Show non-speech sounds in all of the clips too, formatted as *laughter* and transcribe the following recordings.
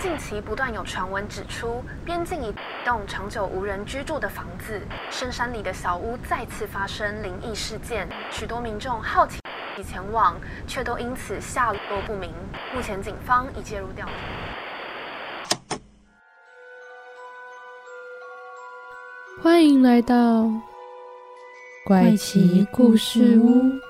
近期不断有传闻指出，边境一栋长久无人居住的房子，深山里的小屋再次发生灵异事件，许多民众好奇前往，却都因此下落不明。目前警方已介入调查。欢迎来到怪奇故事屋。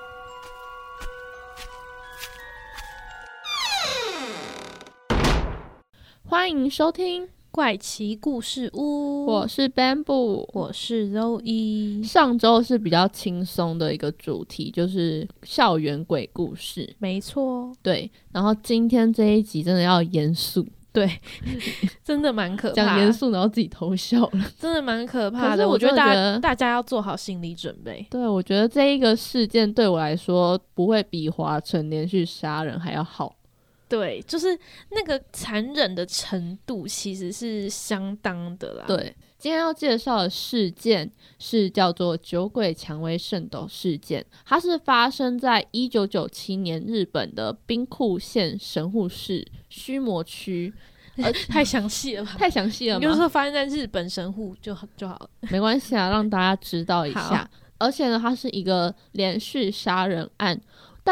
欢迎收听怪奇故事屋，我是 Bamboo，我是 Zoe。上周是比较轻松的一个主题，就是校园鬼故事。没错，对。然后今天这一集真的要严肃，对，*laughs* 真的蛮可怕。讲严肃，然后自己偷笑了，真的蛮可怕的。我觉得大家大家要做好心理准备。对，我觉得这一个事件对我来说，不会比华晨连续杀人还要好。对，就是那个残忍的程度其实是相当的啦。对，今天要介绍的事件是叫做酒鬼蔷薇圣斗事件，它是发生在一九九七年日本的兵库县神户市须磨区。*laughs* 呃，太详细了吧？太详细了。吗就说发生在日本神户就就好了，*laughs* 没关系啊，让大家知道一下。而且呢，它是一个连续杀人案。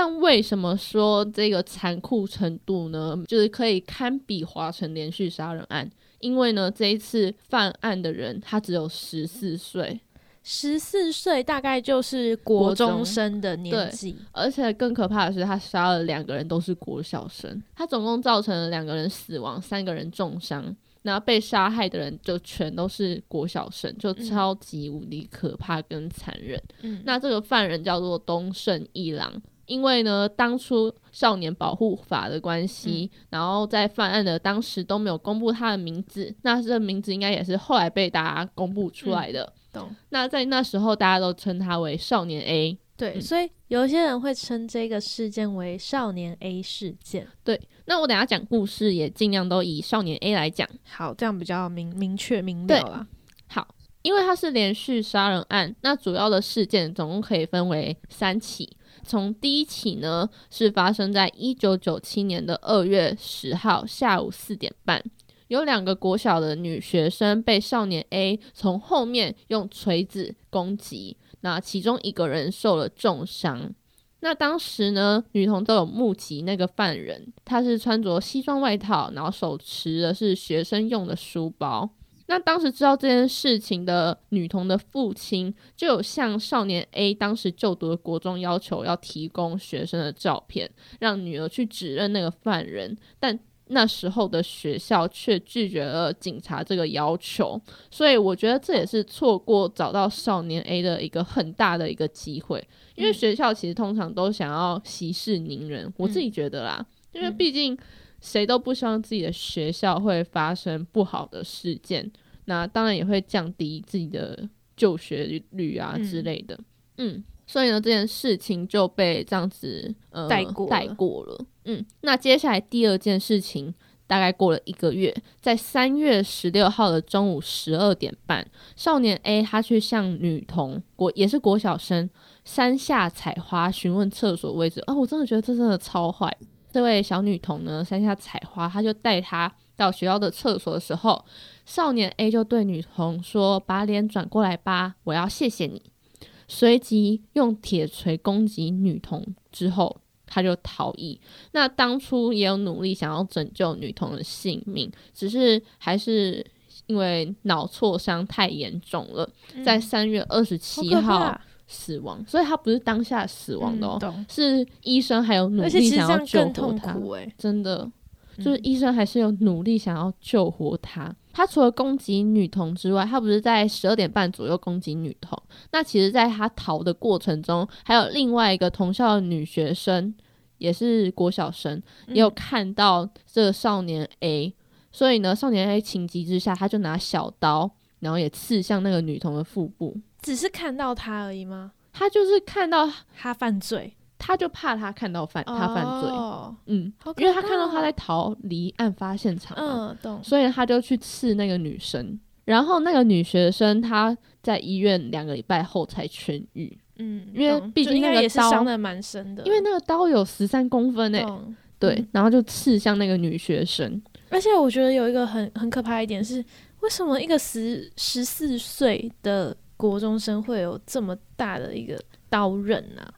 但为什么说这个残酷程度呢？就是可以堪比华城连续杀人案，因为呢，这一次犯案的人他只有十四岁，十四岁大概就是国中生的年纪，而且更可怕的是，他杀了两个人都是国小生，他总共造成了两个人死亡，三个人重伤，那被杀害的人就全都是国小生，就超级无敌可怕跟残忍。嗯，那这个犯人叫做东胜一郎。因为呢，当初少年保护法的关系，然后在犯案的当时都没有公布他的名字，那这名字应该也是后来被大家公布出来的。懂？那在那时候，大家都称他为少年 A。对，所以有些人会称这个事件为少年 A 事件。对，那我等下讲故事也尽量都以少年 A 来讲，好，这样比较明明确明了啊。好，因为它是连续杀人案，那主要的事件总共可以分为三起。从第一起呢，是发生在一九九七年的二月十号下午四点半，有两个国小的女学生被少年 A 从后面用锤子攻击，那其中一个人受了重伤。那当时呢，女童都有目击那个犯人，他是穿着西装外套，然后手持的是学生用的书包。那当时知道这件事情的女童的父亲，就有向少年 A 当时就读的国中要求要提供学生的照片，让女儿去指认那个犯人。但那时候的学校却拒绝了警察这个要求，所以我觉得这也是错过找到少年 A 的一个很大的一个机会。因为学校其实通常都想要息事宁人，我自己觉得啦，因为毕竟。谁都不希望自己的学校会发生不好的事件，那当然也会降低自己的就学率啊之类的。嗯，所以呢，这件事情就被这样子呃带过带过了。嗯，那接下来第二件事情，大概过了一个月，在三月十六号的中午十二点半，少年 A 他去向女童国也是国小生山下采花询问厕所位置。啊，我真的觉得这真的超坏。这位小女童呢，山下采花，她就带她到学校的厕所的时候，少年 A 就对女童说：“把脸转过来吧，我要谢谢你。”随即用铁锤攻击女童之后，他就逃逸。那当初也有努力想要拯救女童的性命，只是还是因为脑挫伤太严重了，在三月二十七号。死亡，所以他不是当下死亡的哦，是医生还有努力想要救活他。真的，就是医生还是有努力想要救活他。他除了攻击女童之外，他不是在十二点半左右攻击女童。那其实，在他逃的过程中，还有另外一个同校的女学生，也是国小生，也有看到这个少年 A。所以呢，少年 A 情急之下，他就拿小刀，然后也刺向那个女童的腹部。只是看到他而已吗？他就是看到他犯罪，他就怕他看到犯他犯罪，嗯，因为他看到他在逃离案发现场，嗯，懂，所以他就去刺那个女生，然后那个女学生她在医院两个礼拜后才痊愈，嗯，因为毕竟那个刀伤的蛮深的，因为那个刀有十三公分诶，对，然后就刺向那个女学生，而且我觉得有一个很很可怕一点是，为什么一个十十四岁的国中生会有这么大的一个刀刃啊、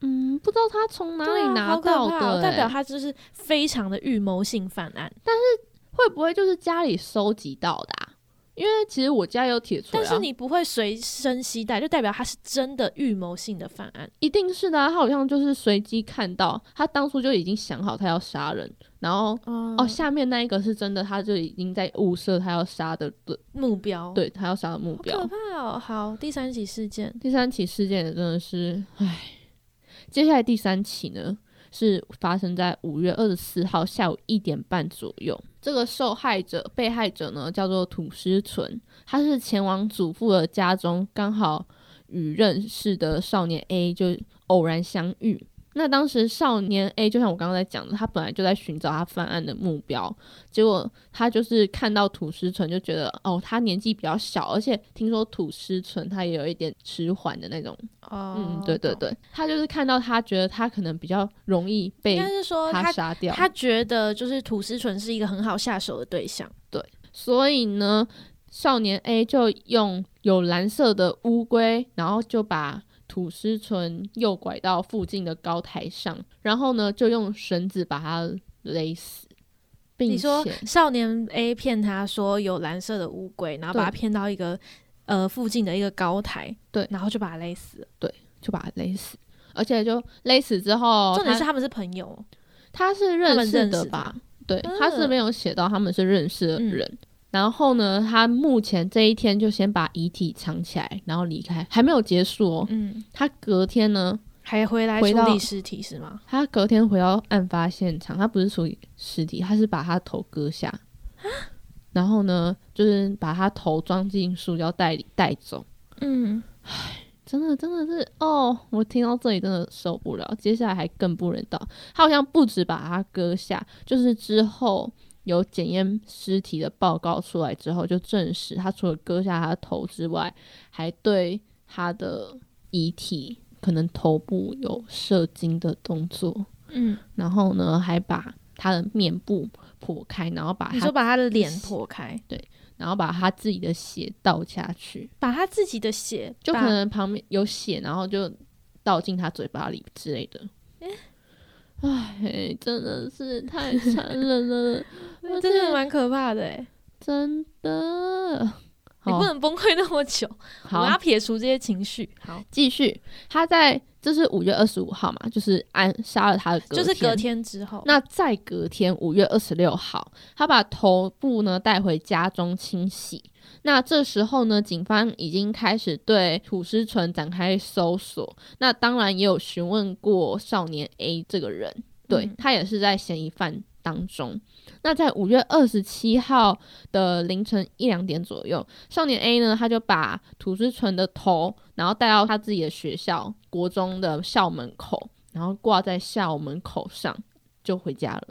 嗯，不知道他从哪里拿到的、代表欸他就是非常的预谋性犯案。但是会不会就是家里收集到的、啊？因为其实我家有铁锤、啊，但是你不会随身携带，就代表他是真的预谋性的犯案。一定是的、啊，他好像就是随机看到，他当初就已经想好他要杀人，然后哦哦，下面那一个是真的，他就已经在物色他要杀的的目标，，对他要杀的目标可。怕哦。好，第三起事件，第三起事件真的是，唉，接下来第三起呢是发生在五月二十四号下午一点半左右。这个受害者、被害者呢叫做土司纯，他是前往祖父的家中，刚好与认识的少年 A 就偶然相遇。那当时少年 A 就像我刚刚在讲的，他本来就在寻找他犯案的目标，结果他就是看到土司纯，就觉得哦，他年纪比较小，而且听说土司纯他也有一点迟缓的那种，哦嗯，对对，对，他就是看到他觉得他可能比较容易应被该是说他他杀掉，他觉得就是土司纯是一个很好下手的对象。对所以呢，少年 A 就用有蓝色的乌龟，然后就把土司村右拐到附近的高台上，然后呢，就用绳子把他勒死，并你说少年 A 骗他说有蓝色的乌龟，然后把他骗到一个呃附近的一个高台，对然后就把他勒死对。就把他勒死，而且就勒死之后，他重点是他们是朋友，他是他认识的吧他？对，嗯他是没有写到他们是认识的嗯人。然后呢，他目前这一天就先把遗体藏起来，然后离开，还没有结束哦。嗯，他隔天呢，还回来处理尸体是吗？他隔天回到案发现场，他不是处理尸体，他是把他头割下，然后呢，就是把他头装进塑胶袋里带走。嗯，真的真的是哦，我听到这里真的受不了。接下来还更不人道，他好像不止把他割下，就是之后有检验尸体的报告出来之后，就证实他除了割下他的头之外，还对他的遗体可能头部有射精的动作。嗯，然后呢，还把他的面部剖开，然后把他你说把他的脸剖开，对然后把他自己的血倒下去，把他自己的血，就可能旁边有血，然后就倒进他嘴巴里之类的。唉，真的是太残忍了，*laughs* 而真的蛮可怕的哎。真的。好你不能崩溃那么久，我要撇除这些情绪。好，继续，他在这是五月二十五号嘛，就是安杀了他的隔就是隔天之后，那再隔天五月二十六号，他把头部呢带回家中清洗。那这时候呢，警方已经开始对土司纯展开搜索。那当然也有询问过少年 A 这个人，对、嗯他也是在嫌疑犯当中。那在五月二十七号的凌晨一两点左右，少年 A 呢，他就把土司纯的头，然后带到他自己的学校国中的校门口，然后挂在校门口上，就回家了。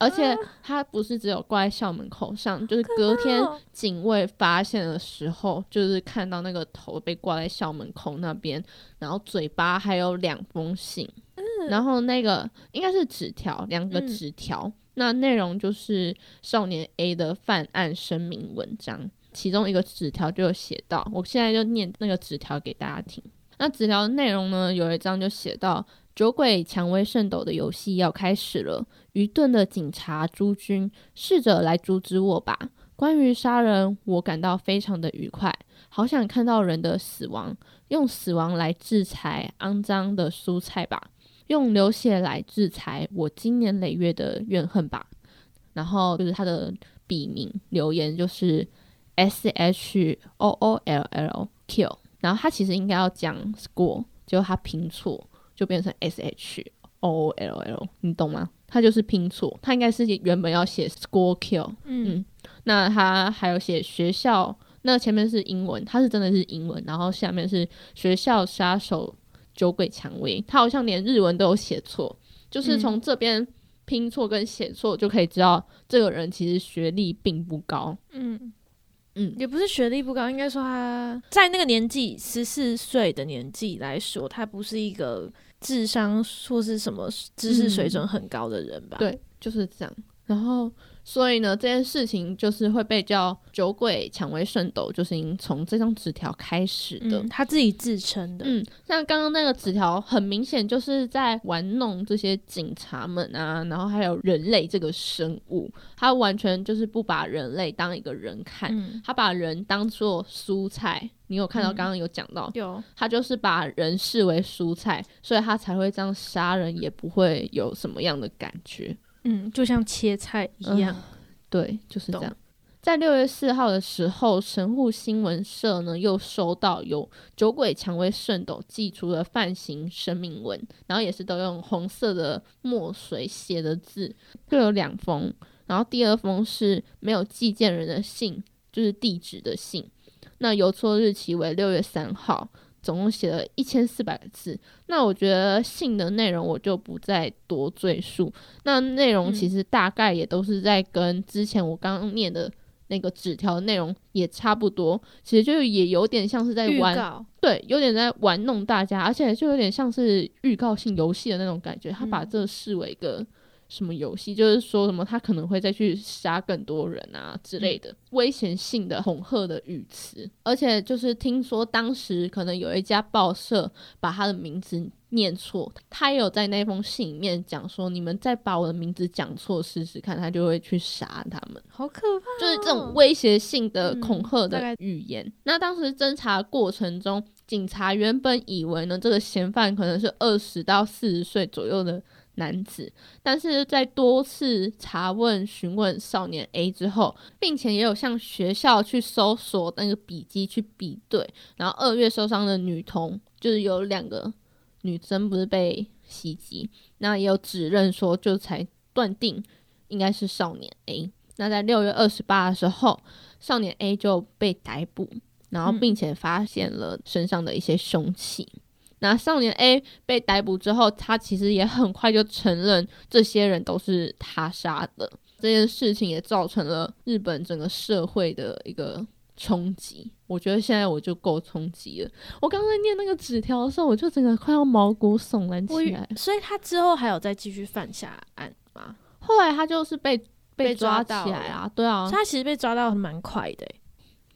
而且他不是只有挂在校门口上，就是隔天哦。警卫发现的时候，就是看到那个头被挂在校门口那边，然后嘴巴还有两封信，然后那个应该是纸条，两个嗯。纸条，那内容就是少年 A 的犯案声明文章，其中一个纸条就有写到，我现在就念那个纸条给大家听。那纸条的内容呢，有一张就写到：酒鬼蔷薇圣斗的游戏要开始了，愚钝的警察诸君，试着来阻止我吧。关于杀人，我感到非常的愉快，好想看到人的死亡，用死亡来制裁肮脏的蔬菜吧，用流血来制裁我经年累月的怨恨吧。然后就是他的笔名留言就是 S H O O L L Q 然后他其实应该要讲 score，结果他拼错，就变成 S H O O L L，你懂吗？他就是拼错，他应该是原本要写 school kill，嗯，那他还有写学校，那前面是英文，他是真的是英文，然后下面是学校杀手酒鬼蔷薇，他好像连日文都有写错，就是从这边拼错跟写错就可以知道这个人其实学历并不高。嗯嗯也不是学历不高，应该说他在那个年纪，十四岁的年纪来说，他不是一个智商或是什么知识水准很高的人吧？，对，就是这样。然后所以呢，这件事情就是会被叫酒鬼蔷薇圣斗，就是从这张纸条开始的。嗯，他自己自称的。嗯，像刚刚那个纸条，很明显就是在玩弄这些警察们啊，然后还有人类这个生物，他完全就是不把人类当一个人看，嗯，他把人当做蔬菜。你有看到嗯刚刚有讲到，有，他就是把人视为蔬菜，所以他才会这样杀人，也不会有什么样的感觉。嗯，就像切菜一样。对，就是这样。在六月四号的时候，神户新闻社呢又收到有酒鬼蔷薇圣斗寄出的犯行声明文，然后也是都用红色的墨水写的字，各有两封。然后第二封是没有寄件人的信，就是地址的信。那邮戳日期为六月三号，总共写了一千四百个字。那我觉得信的内容我就不再多赘述。那内容其实大概也都是在跟之前我刚刚念的那个纸条的内容也差不多，其实就也有点像是在玩，对，有点在玩弄大家，而且就有点像是预告性游戏的那种感觉。他把嗯这视为一个什么游戏，就是说什么他可能会再去杀更多人啊之类的、危险性的恐吓的语词，而且就是听说当时可能有一家报社把他的名字念错，他也有在那封信里面讲说，你们再把我的名字讲错试试看，他就会去杀他们。好可怕、就是这种威胁性的嗯恐吓的语言。那当时侦查过程中，警察原本以为呢，这个嫌犯可能是二十到四十岁左右的男子，但是在多次查问、询问少年 A 之后，并且也有向学校去搜索那个笔记去比对，然后二月受伤的女童就是有两个女生不是被袭击，那也有指认说就才断定应该是少年 A。那在六月二十八的时候，少年 A 就被逮捕，然后嗯并且发现了身上的一些凶器。那少年 A 被逮捕之后，他其实也很快就承认这些人都是他杀的。这件事情也造成了日本整个社会的一个冲击。我觉得现在我就够冲击了。我刚才念那个纸条的时候，我就整个快要毛骨悚然起来。所以他之后还有再继续犯下案吗？*laughs* 后来他就是被被被抓抓起到来啊，对啊，他其实被抓到蛮快的欸、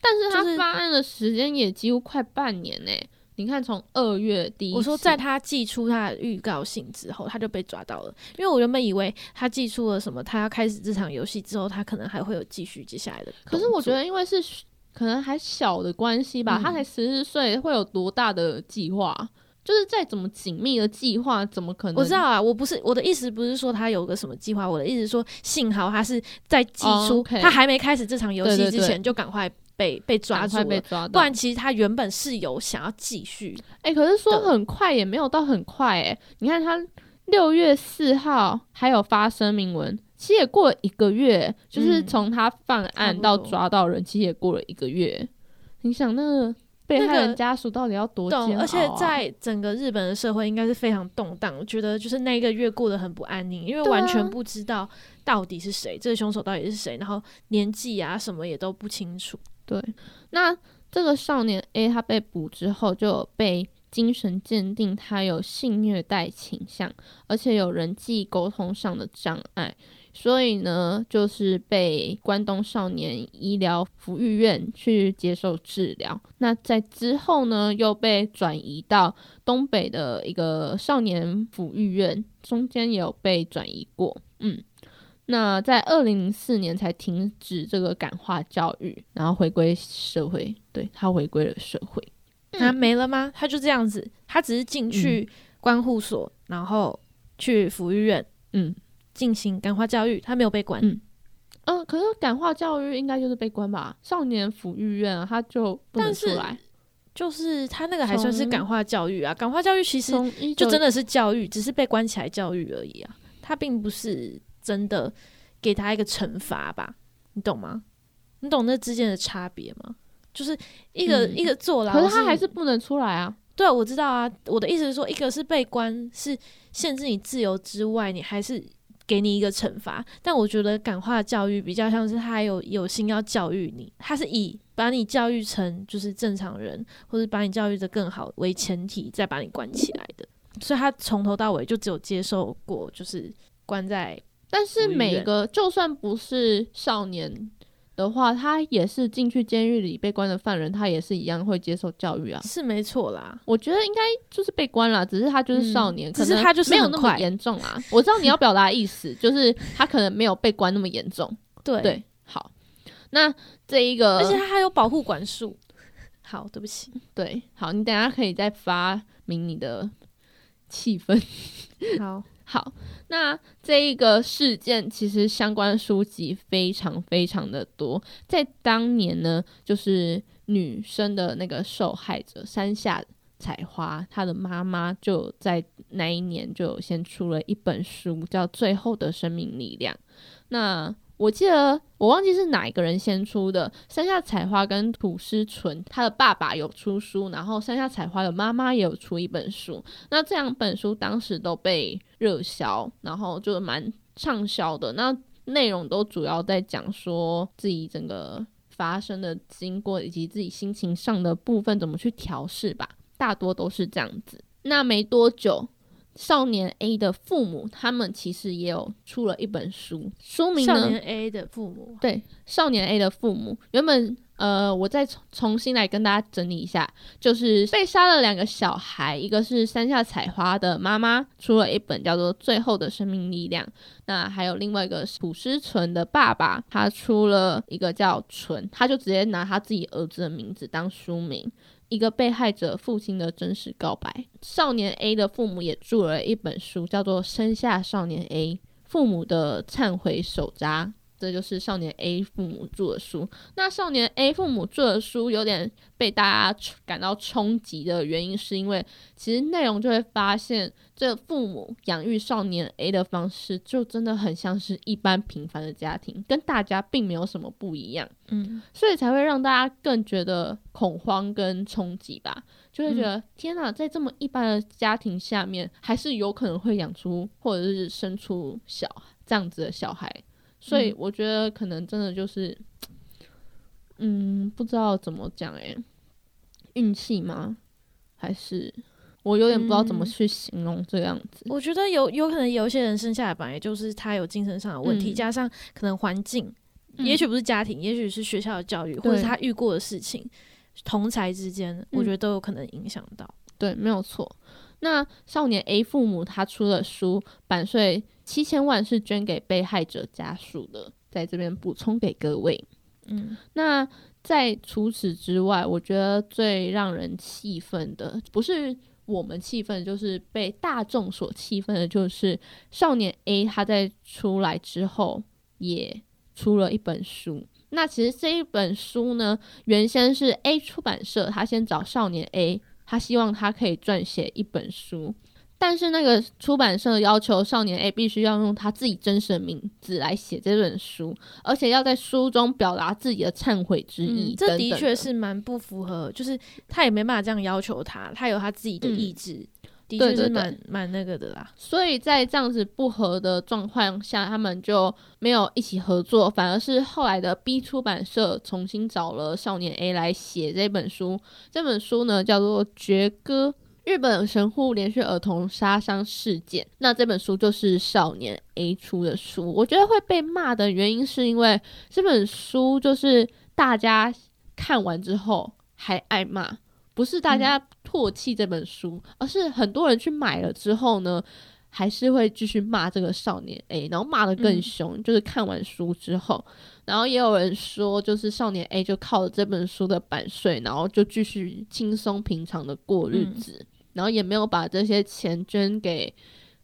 但是就是他发案的时间也几乎快半年呢、你看，从二月第一，我说，在他寄出他的预告信之后，他就被抓到了。因为我原本以为他寄出了什么，他要开始这场游戏之后，他可能还会有继续接下来的。可是我觉，得因为是可能还小的关系吧，嗯他才十四岁，会有多大的计划？就是再怎么紧密的计划，怎么可能？我知道啊，我不是我的意思，不是说他有个什么计划，我的意思说，幸好他是在寄哦出、他还没开始这场游戏之前，就赶快被被抓住了。被抓，不然，其实他原本是有想要继续，哎、可是说很快也没有到很快哎、你看他六月四号还有发声明文，其实也过了一个月，就是嗯从他犯案到抓到人，其实也过了一个月。你想那个被害人家属到底要多煎熬、懂？啊？而且在整个日本的社会应该是非常动荡，我觉得就是那一个月过得很不安宁，因为完全不知道到底是谁，这个凶手到底是谁，然后年纪啊什么也都不清楚。对，那这个少年 A 他被捕之后，就有被精神鉴定他有性虐待倾向，而且有人际沟通上的障碍，所以呢，就是被关东少年医疗福育院去接受治疗。那在之后呢，又被转移到东北的一个少年抚育院，中间也有被转移过，嗯。那在二零零四年才停止这个感化教育，然后回归社会，对他回归了社会。他没了吗？他就这样子，他只是进去关护所，然后去福育院嗯进行感化教育，他没有被关。嗯嗯、可是感化教育应该就是被关吧？少年抚育院啊，他就不能出来。就是他那个还算是感化教育啊，感化教育其实就真的是教育，只是被关起来教育而已啊，他并不是真的给他一个惩罚吧？你懂吗？你懂那之间的差别吗？就是一个、嗯一个坐牢，可是他还是不能出来啊。对，我知道啊。我的意思是说，一个是被关，是限制你自由之外，你还是给你一个惩罚。但我觉得感化教育比较像是他还有有心要教育你，他是以把你教育成就是正常人，或者把你教育的更好为前提，再把你关起来的。所以他从头到尾就只有接受过就是关在但是每个就算不是少年的话，他也是进去监狱里被关的犯人，他也是一样会接受教育啊。是没错啦。我觉得应该就是被关了，只是他就是少年，嗯可是他就是没有那么严重啊。我知道你要表达的意思，*laughs* 就是他可能没有被关那么严重。对，对，好，那这一个，而且他还有保护管束。好，对不起，对，好，你等下可以再发明你的气氛。好，好，那这一个事件其实相关书籍非常非常的多，在当年呢，就是女生的那个受害者山下彩花，她的妈妈就在那一年就先出了一本书，叫《最后的生命力量》。那我记得我忘记是哪一个人先出的，山下彩花跟土师纯，他的爸爸有出书，然后山下彩花的妈妈也有出一本书。那这两本书当时都被热销，然后就蛮畅销的。那内容都主要在讲说自己整个发生的经过，以及自己心情上的部分怎么去调试吧，大多都是这样子。那没多久。少年 A 的父母，他们其实也有出了一本书，书名呢？少年 A 的父母，对，少年 A 的父母原本呃，我再重重新来跟大家整理一下，就是被杀了两个小孩，一个是山下彩花的妈妈出了一本叫做《最后的生命力量》，那还有另外一个是朴诗纯的爸爸，他出了一个叫纯，他就直接拿他自己儿子的名字当书名。一个被害者父亲的真实告白。少年 A 的父母也著了一本书，叫做《生下少年 A：父母的忏悔手札》。这就是少年 A 父母著的书。那少年 A 父母著的书有点被大家感到冲击的原因，是因为其实内容就会发现，这父母养育少年 A 的方式，就真的很像是一般平凡的家庭，跟大家并没有什么不一样。嗯，所以才会让大家更觉得恐慌跟冲击吧，就会觉得、天哪，在这么一般的家庭下面，还是有可能会养出或者是生出小这样子的小孩，所以我觉得可能真的就是，嗯，不知道怎么讲诶、运气吗？还是我有点不知道怎么嗯去形容这个样子。我觉得有有可能有一些人生下来本来就是他有精神上的问题，嗯加上可能环境，嗯也许不是家庭，也许是学校的教育，或者是他遇过的事情，同才之间，我觉得都有可能影响到。对，没有错。那少年 A 父母他出的书版税七千万是捐给被害者家属的，在这边补充给各位。嗯，那在除此之外，我觉得最让人气愤的，不是我们气愤，就是被大众所气愤的，就是少年 A 他在出来之后也出了一本书。那其实这一本书呢，原先是 A 出版社他先找少年 A，他希望他可以撰写一本书。但是那个出版社要求少年 A 必须要用他自己真实的名字来写这本书，而且要在书中表达自己的忏悔之意、嗯，这的确是蛮不符合，就是他也没办法这样要求他，他有他自己的嗯意志，的确是蛮蛮那个的啦。所以在这样子不合的状况下，他们就没有一起合作，反而是后来的 B 出版社重新找了少年 A 来写这本书。这本书呢叫做《绝歌》。日本神户连续儿童杀伤事件，那这本书就是少年 A 出的书。我觉得会被骂的原因是因为这本书就是大家看完之后还爱骂，不是大家唾弃这本书，而是很多人去买了之后呢，还是会继续骂这个少年 A，然后骂的更嗯凶。就是看完书之后，然后也有人说，就是少年 A 就靠着这本书的版税，然后就继续轻松平常的过日嗯子，然后也没有把这些钱捐给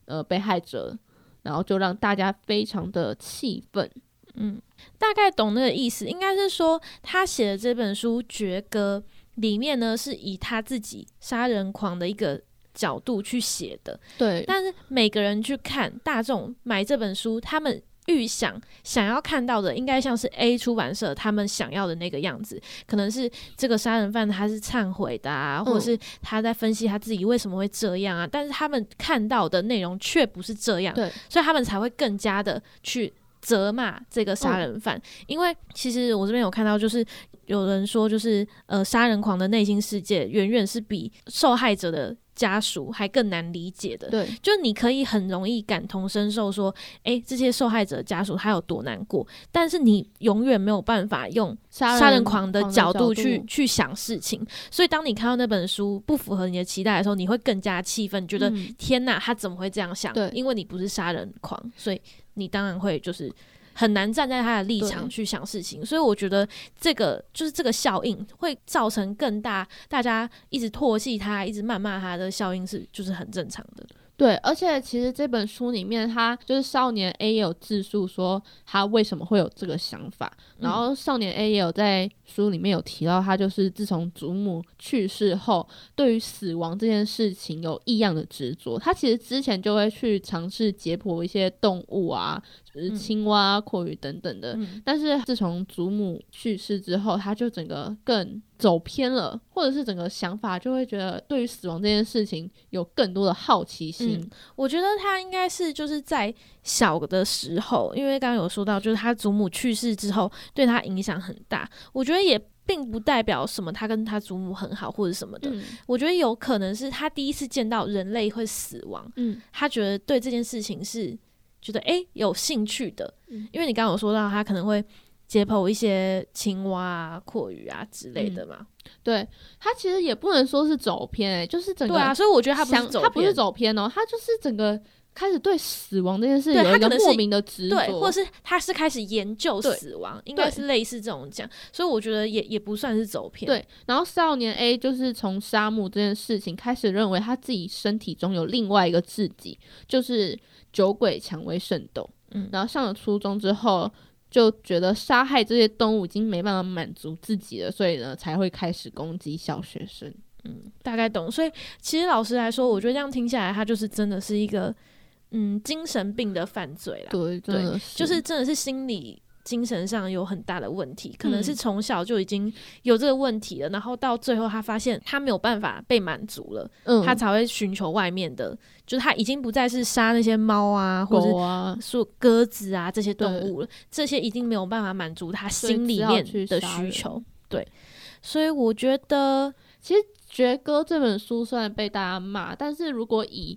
呃被害者，然后就让大家非常的气愤。嗯，大概懂那个意思，应该是说他写的这本书《绝歌》里面呢，是以他自己杀人狂的一个角度去写的。对，但是每个人去看大众买这本书，他们预想想要看到的，应该像是 A 出版社他们想要的那个样子，可能是这个杀人犯他是忏悔的啊，或者是他在分析他自己为什么会这样啊，但是他们看到的内容却不是这样，对，所以他们才会更加的去责骂这个杀人犯，因为其实我这边有看到，就是有人说，就是呃，杀人狂的内心世界远远是比受害者的家属还更难理解的。对，就你可以很容易感同身受，说，诶，这些受害者家属他有多难过，但是你永远没有办法用杀杀人狂的角度度去去想事情。所以当你看到那本书不符合你的期待的时候，你会更加气愤，觉得、嗯天哪，他怎么会这样想？对因为你不是杀人狂，所以你当然会就是很难站在他的立场去想事情。所以我觉得这个就是这个效应会造成更大，大家一直唾弃他、一直谩骂他的效应是就是很正常的。对，而且其实这本书里面，他就是少年 A 也有自述说他为什么会有这个想法，然后少年 A 也有在书里面有提到，他就是自从祖母去世后，对于死亡这件事情有异样的执着。他其实之前就会去尝试解剖一些动物啊，就是嗯。青蛙、阔鱼等等的，嗯，但是自从祖母去世之后，他就整个更走偏了，或者是整个想法就会觉得对于死亡这件事情有更多的好奇心。嗯我觉得他应该是就是在小的时候，因为刚刚有说到，就是他祖母去世之后，对他影响很大。我觉得也并不代表什么，他跟他祖母很好或者什么的。嗯我觉得有可能是他第一次见到人类会死亡，嗯他觉得对这件事情是觉得诶有兴趣的，嗯因为你刚刚有说到他可能会解剖一些青蛙啊、阔鱼啊之类的嘛。对他其实也不能说是走偏、欸，就是整个对啊，所以我觉得他不想是走他不是走偏哦，他就是整个开始对死亡这件事对有一个莫名的执着，对，或者是他是开始研究死亡，应该是类似这种讲，所以我觉得也也不算是走偏。对，然后少年 A 就是从杀戮这件事情开始认为他自己身体中有另外一个自己，就是酒鬼蔷薇圣斗。嗯然后上了初中之后，就觉得杀害这些动物已经没办法满足自己了，所以呢才会开始攻击小学生。嗯，大概懂。所以其实老实来说，我觉得这样听下来，他就是真的是一个嗯精神病的犯罪啦，对，真的是就是真的是心理。精神上有很大的问题，可能是嗯。从小就已经有这个问题了，然后到最后他发现他没有办法被满足了，嗯，他才会寻求外面的，就是他已经不再是杀那些猫啊，或者是狗啊，说鸽子啊这些动物了，这些已经没有办法满足他心里面的需求。对，所以我觉得其实，觉歌这本书虽然被大家骂，但是如果以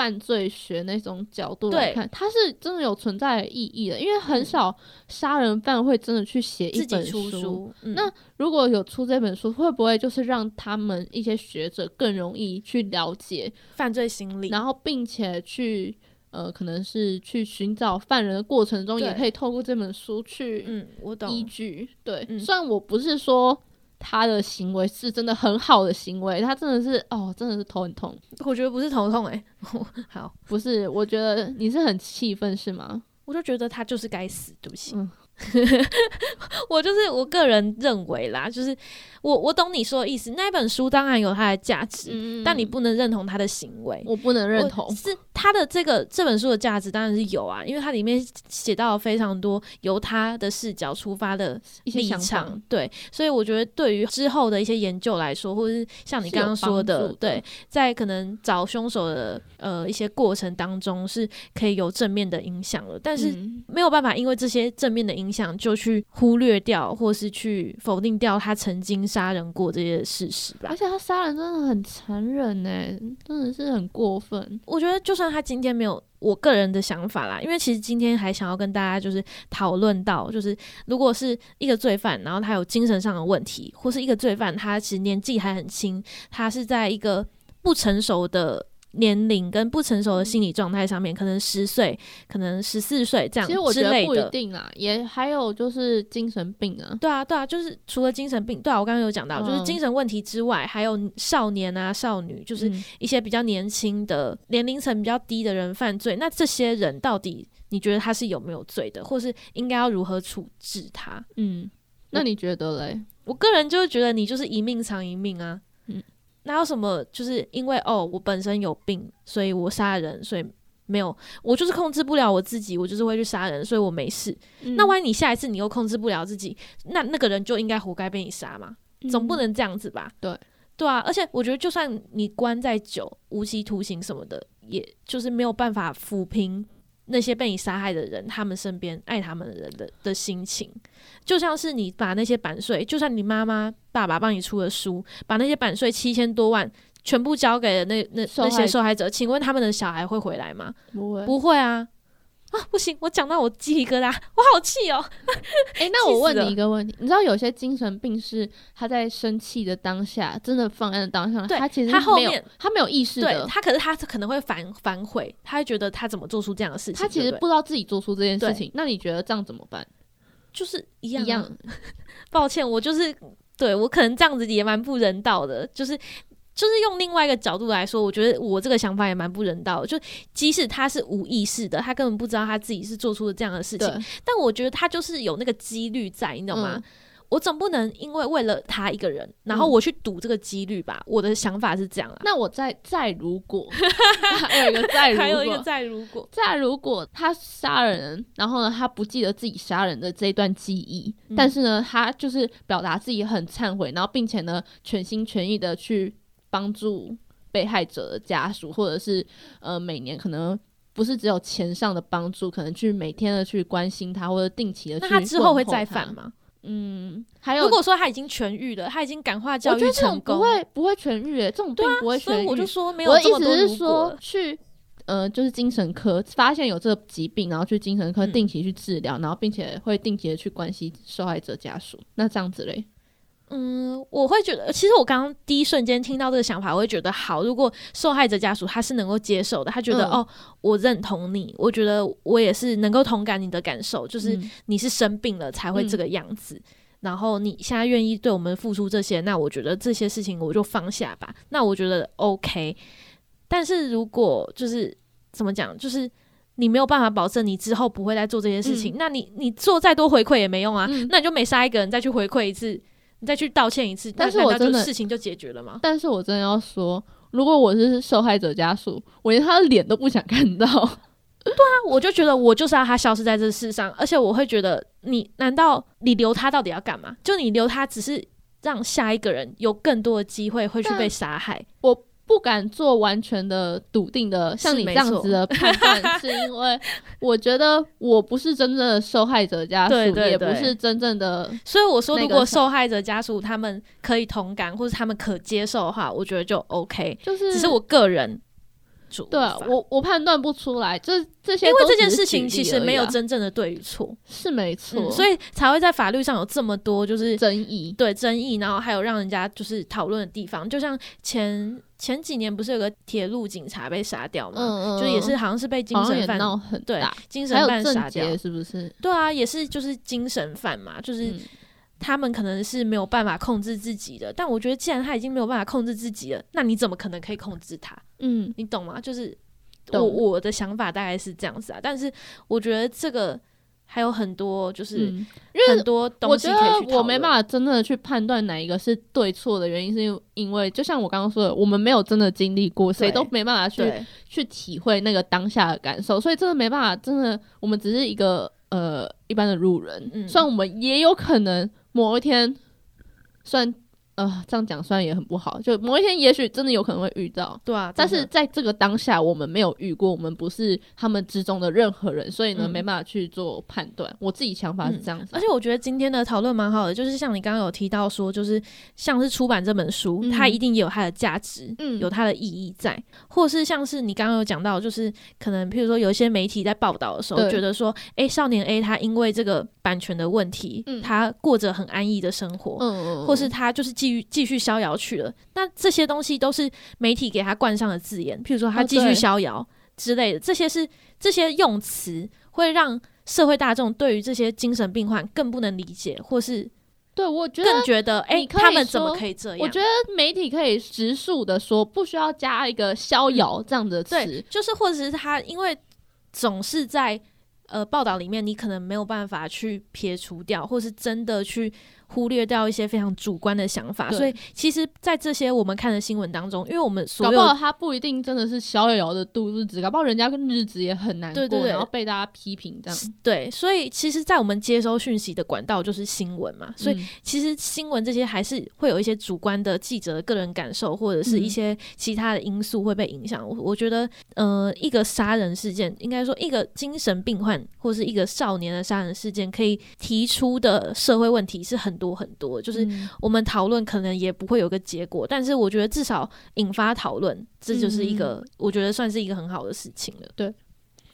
犯罪学那种角度来看，它是真的有存在的意义的，因为很少杀人犯会真的去写一本出书，嗯。那如果有出这本书，会不会就是让他们一些学者更容易去了解，犯罪心理，然后并且去呃，可能是去寻找犯人的过程中，也可以透过这本书去嗯，我依，据。对，嗯。虽然我不是说他的行为是真的很好的行为，他真的是哦，真的是头很痛。我觉得不是头痛哎、*laughs* 好，不是，我觉得你是很气愤是吗？我就觉得他就是该死，对不起。嗯 *laughs* 我就是我个人认为啦，就是我我懂你说的意思。那本书当然有它的价值，嗯但你不能认同他的行为。我不能认同。是他的这个这本书的价值当然是有啊，因为它里面写到了非常多由他的视角出发的立场，对，所以我觉得对于之后的一些研究来说，或者是像你刚刚说的，的对，在可能找凶手的呃一些过程当中是可以有正面的影响了，但是嗯没有办法因为这些正面的影响就去忽略掉，或是去否定掉他曾经杀人过这些事实吧而。且他杀人真的很残忍呢，真的是很过分。我觉得就算他今天没有我个人的想法啦，因为其实今天还想要跟大家就是讨论到，就是如果是一个罪犯，然后他有精神上的问题，或是一个罪犯他其实年纪还很轻，他是在一个不成熟的。年龄跟不成熟的心理状态上面，可能十岁，可能十四岁这样其实我觉得不一。定啦，也还有就是精神病啊。对啊，对啊，就是除了精神病，对啊，我刚刚有讲到，就是嗯精神问题之外，还有少年啊、少女，就是嗯一些比较年轻的、年龄层比较低的人犯罪，那这些人到底你觉得他是有没有罪的，或是应该要如何处置他？嗯，那你觉得嘞？我个人就是觉得你就是一命偿一命啊，嗯哪有什么就是因为哦我本身有病，所以我杀人，所以没有我就是控制不了我自己，我就是会去杀人，所以我没事。嗯那万一你下一次你又控制不了自己，那那个人就应该活该被你杀嘛？总不能能这样子吧？对对啊，而且我觉得，就算你关再久，无期徒刑什么的，也就是没有办法抚平那些被你杀害的人，他们身边爱他们的人的的心情，就像是你把那些版税，就算你妈妈、爸爸帮你出的书，把那些版税七千多万全部交给了那那那些受害者，请问他们的小孩会回来吗？不会。不会啊！啊，不行，我讲到我鸡皮疙瘩，我好气哦。*laughs* 哎、那我问你一个问题，你知道有些精神病是他在生气的当下，真的犯案的当下，对他其实他后面他没有意识的，对他，可是他可能会反反悔，他会觉得他怎么做出这样的事情？他其实不知道自己做出这件事情。那你觉得这样怎么办？就是一样、啊、一样，*laughs* 抱歉，我就是对我可能这样子也蛮不人道的，就是。就是用另外一个角度来说，我觉得我这个想法也蛮不人道的。就即使他是无意识的，他根本不知道他自己是做出了这样的事情，但我觉得他就是有那个几率在，你懂吗？嗯我总不能因为为了他一个人，然后嗯我去赌这个几率吧。我的想法是这样啊。那我再再如果 *laughs* 还有一个再如果，*laughs* 还有一个再如果，再如果他杀了人，然后呢，他不记得自己杀人的这一段记忆，嗯但是呢，他就是表达自己很忏悔，然后并且呢，全心全意的去帮助被害者的家属，或者是呃，每年可能。不是只有钱上的帮助，可能去每天的去关心他，或者定期的去那他之后会再犯？吗？嗯，还有，如果说他已经痊愈了，他已经感化教育我觉得这种成功，不会不会痊愈耶，这种病不会痊愈。所以我就说没有我的意这么多思是说去呃，就是精神科发现有这个疾病，然后去精神科嗯定期去治疗，然后并且会定期的去关心受害者家属。那这样子嘞，嗯，我会觉得，其实我刚刚第一瞬间听到这个想法，我会觉得好。如果受害者家属他是能够接受的，他觉得、嗯哦，我认同你，我觉得我也是能够同感你的感受，就是嗯你是生病了才会这个样子。然后你现在愿意对我们付出这些，那我觉得这些事情我就放下吧。那我觉得 OK。但是如果就是怎么讲，就是你没有办法保证你之后不会再做这些事情，那你你做再多回馈也没用啊。嗯那你就每杀一个人再去回馈一次，你再去道歉一次，但是我真的事情就解决了吗？但是我真的要说，如果我是受害者家属，我连他的脸都不想看到。对啊我就觉得我就是要他消失在这世上，而且我会觉得你难道你留他到底要干嘛？就你留他只是让下一个人有更多的机会会去被杀害。我不敢做完全的笃定的像你这样子的判断，*laughs* 是因为我觉得我不是真正的受害者家属，对对也不是真正的所以我说，如果受害者家属他们可以同感，或者他们可接受的话，我觉得就 OK。就是只是我个人主对啊我我判断不出来，这这些因为这件事情其实没有真正的对与错，是没错，嗯，所以才会在法律上有这么多就是争议对争议，然后还有让人家就是讨论的地方。就像前前几年不是有个铁路警察被杀掉吗？嗯嗯，就也是好像是被精神犯闹很对大，精神犯杀掉。是不是？对啊，也是就是精神犯嘛，就是嗯他们可能是没有办法控制自己的。但我觉得既然他已经没有办法控制自己了，那你怎么可能可以控制他？嗯，你懂吗？就是我我的想法大概是这样子啊，但是我觉得这个还有很多就是嗯很多东西可以去得我没办法。法真的去判断哪一个是对错的原因，是因为因为就像我刚刚说的，我们没有真的经历过，谁都没办法去，去体会那个当下的感受，所以真的没办法，真的我们只是一个呃一般的路人，嗯虽然我们也有可能某一天，算呃这样讲虽然也很不好，就某一天也许真的有可能会遇到。对啊，但是在这个当下，我们没有遇过，我们不是他们之中的任何人，所以呢，嗯。没办法去做判断。我自己想法是这样子啊，而且我觉得今天的讨论蛮好的，就是像你刚刚有提到说，就是像是出版这本书，嗯。它一定也有它的价值，嗯。有它的意义在，或是像是你刚刚有讲到，就是可能譬如说有一些媒体在报道的时候，对觉得说，诶，少年 A 他因为这个版权的问题，嗯。他过着很安逸的生活，嗯嗯，或是他就是继续继续逍遥去了。那这些东西都是媒体给他冠上的字眼，譬如说他哦继续逍遥之类的，这些是这些用词会让社会大众对于这些精神病患更不能理解，或是对我觉得更觉得哎、他们怎么可以这样？我觉得媒体可以直述的说，不需要加一个逍遥这样的词。对，就是或者是他因为总是在呃报道里面，你可能没有办法去撇除掉，或是真的去。忽略掉一些非常主观的想法，所以其实，在这些我们看的新闻当中，因为我们所有他不一定真的是逍遥遥的度日子，搞不好人家日子也很难过，然后被大家批评这样。对，所以其实，在我们接收讯息的管道就是新闻嘛，所以其实新闻这些还是会有一些主观的记者的个人感受，或者是一些其他的因素会被影响。我我觉得，呃，一个杀人事件，应该说一个精神病患或是一个少年的杀人事件，可以提出的社会问题是很。多很多，就是我们讨论可能也不会有个结果，但是我觉得至少引发讨论，这就是一个我觉得算是一个很好的事情了。对，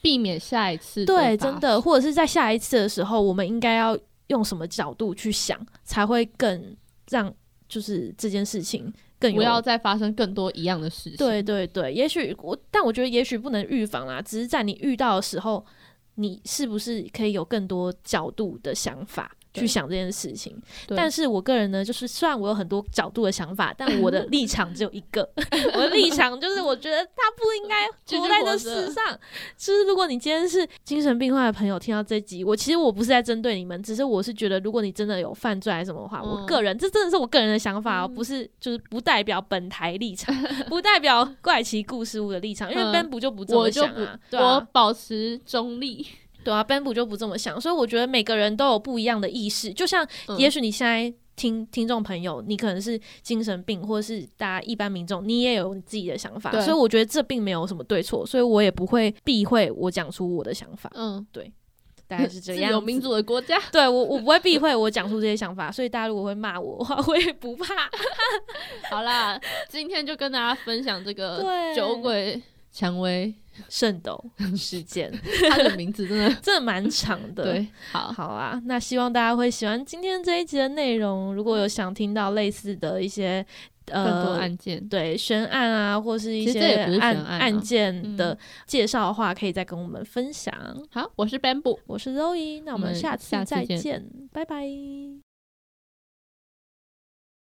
避免下一次对，真的，或者是在下一次的时候，我们应该要用什么角度去想，才会更让就是这件事情更不要再发生更多一样的事情。对对对，也许我，但我觉得也许不能预防啦，只是在你遇到的时候，你是不是可以有更多角度的想法？去想这件事情，但是我个人呢，就是虽然我有很多角度的想法，但我的 *laughs* 立场只有一个。*laughs* 我的立场就是，我觉得他不应该 *laughs* 活在这世上。就是如果你今天是精神病患的朋友，听到这集，我其实我不是在针对你们，只是我是觉得，如果你真的有犯罪还是什么的话，我个人这真的是我个人的想法哦，不是就是不代表本台立场，不代表怪奇故事屋的立场，因为 Ben 不就不这么想啊，我保持中立。对啊，Ben 就不这么想，所以我觉得每个人都有不一样的意识。就像，也许你现在听听众朋友，你可能是精神病，或者是大家一般民众，你也有你自己的想法。所以我觉得这并没有什么对错，所以我也不会避讳我讲出我的想法。嗯，对，大概是这样。有民主的国家，对我我不会避讳我讲出这些想法，所以大家如果会骂我的话，我也不怕。好啦，今天就跟大家分享这个酒鬼蔷薇。圣斗事件，*laughs* 他的名字真的 *laughs* 真的蛮长的。对，好好啊，那希望大家会喜欢今天这一集的内容。如果有想听到类似的一些呃案件，对悬案啊，或是一些案案件的介绍的话，可以再跟我们分享。好，我是 Bamboo，我是 Zoe，那我们下次再见，拜拜。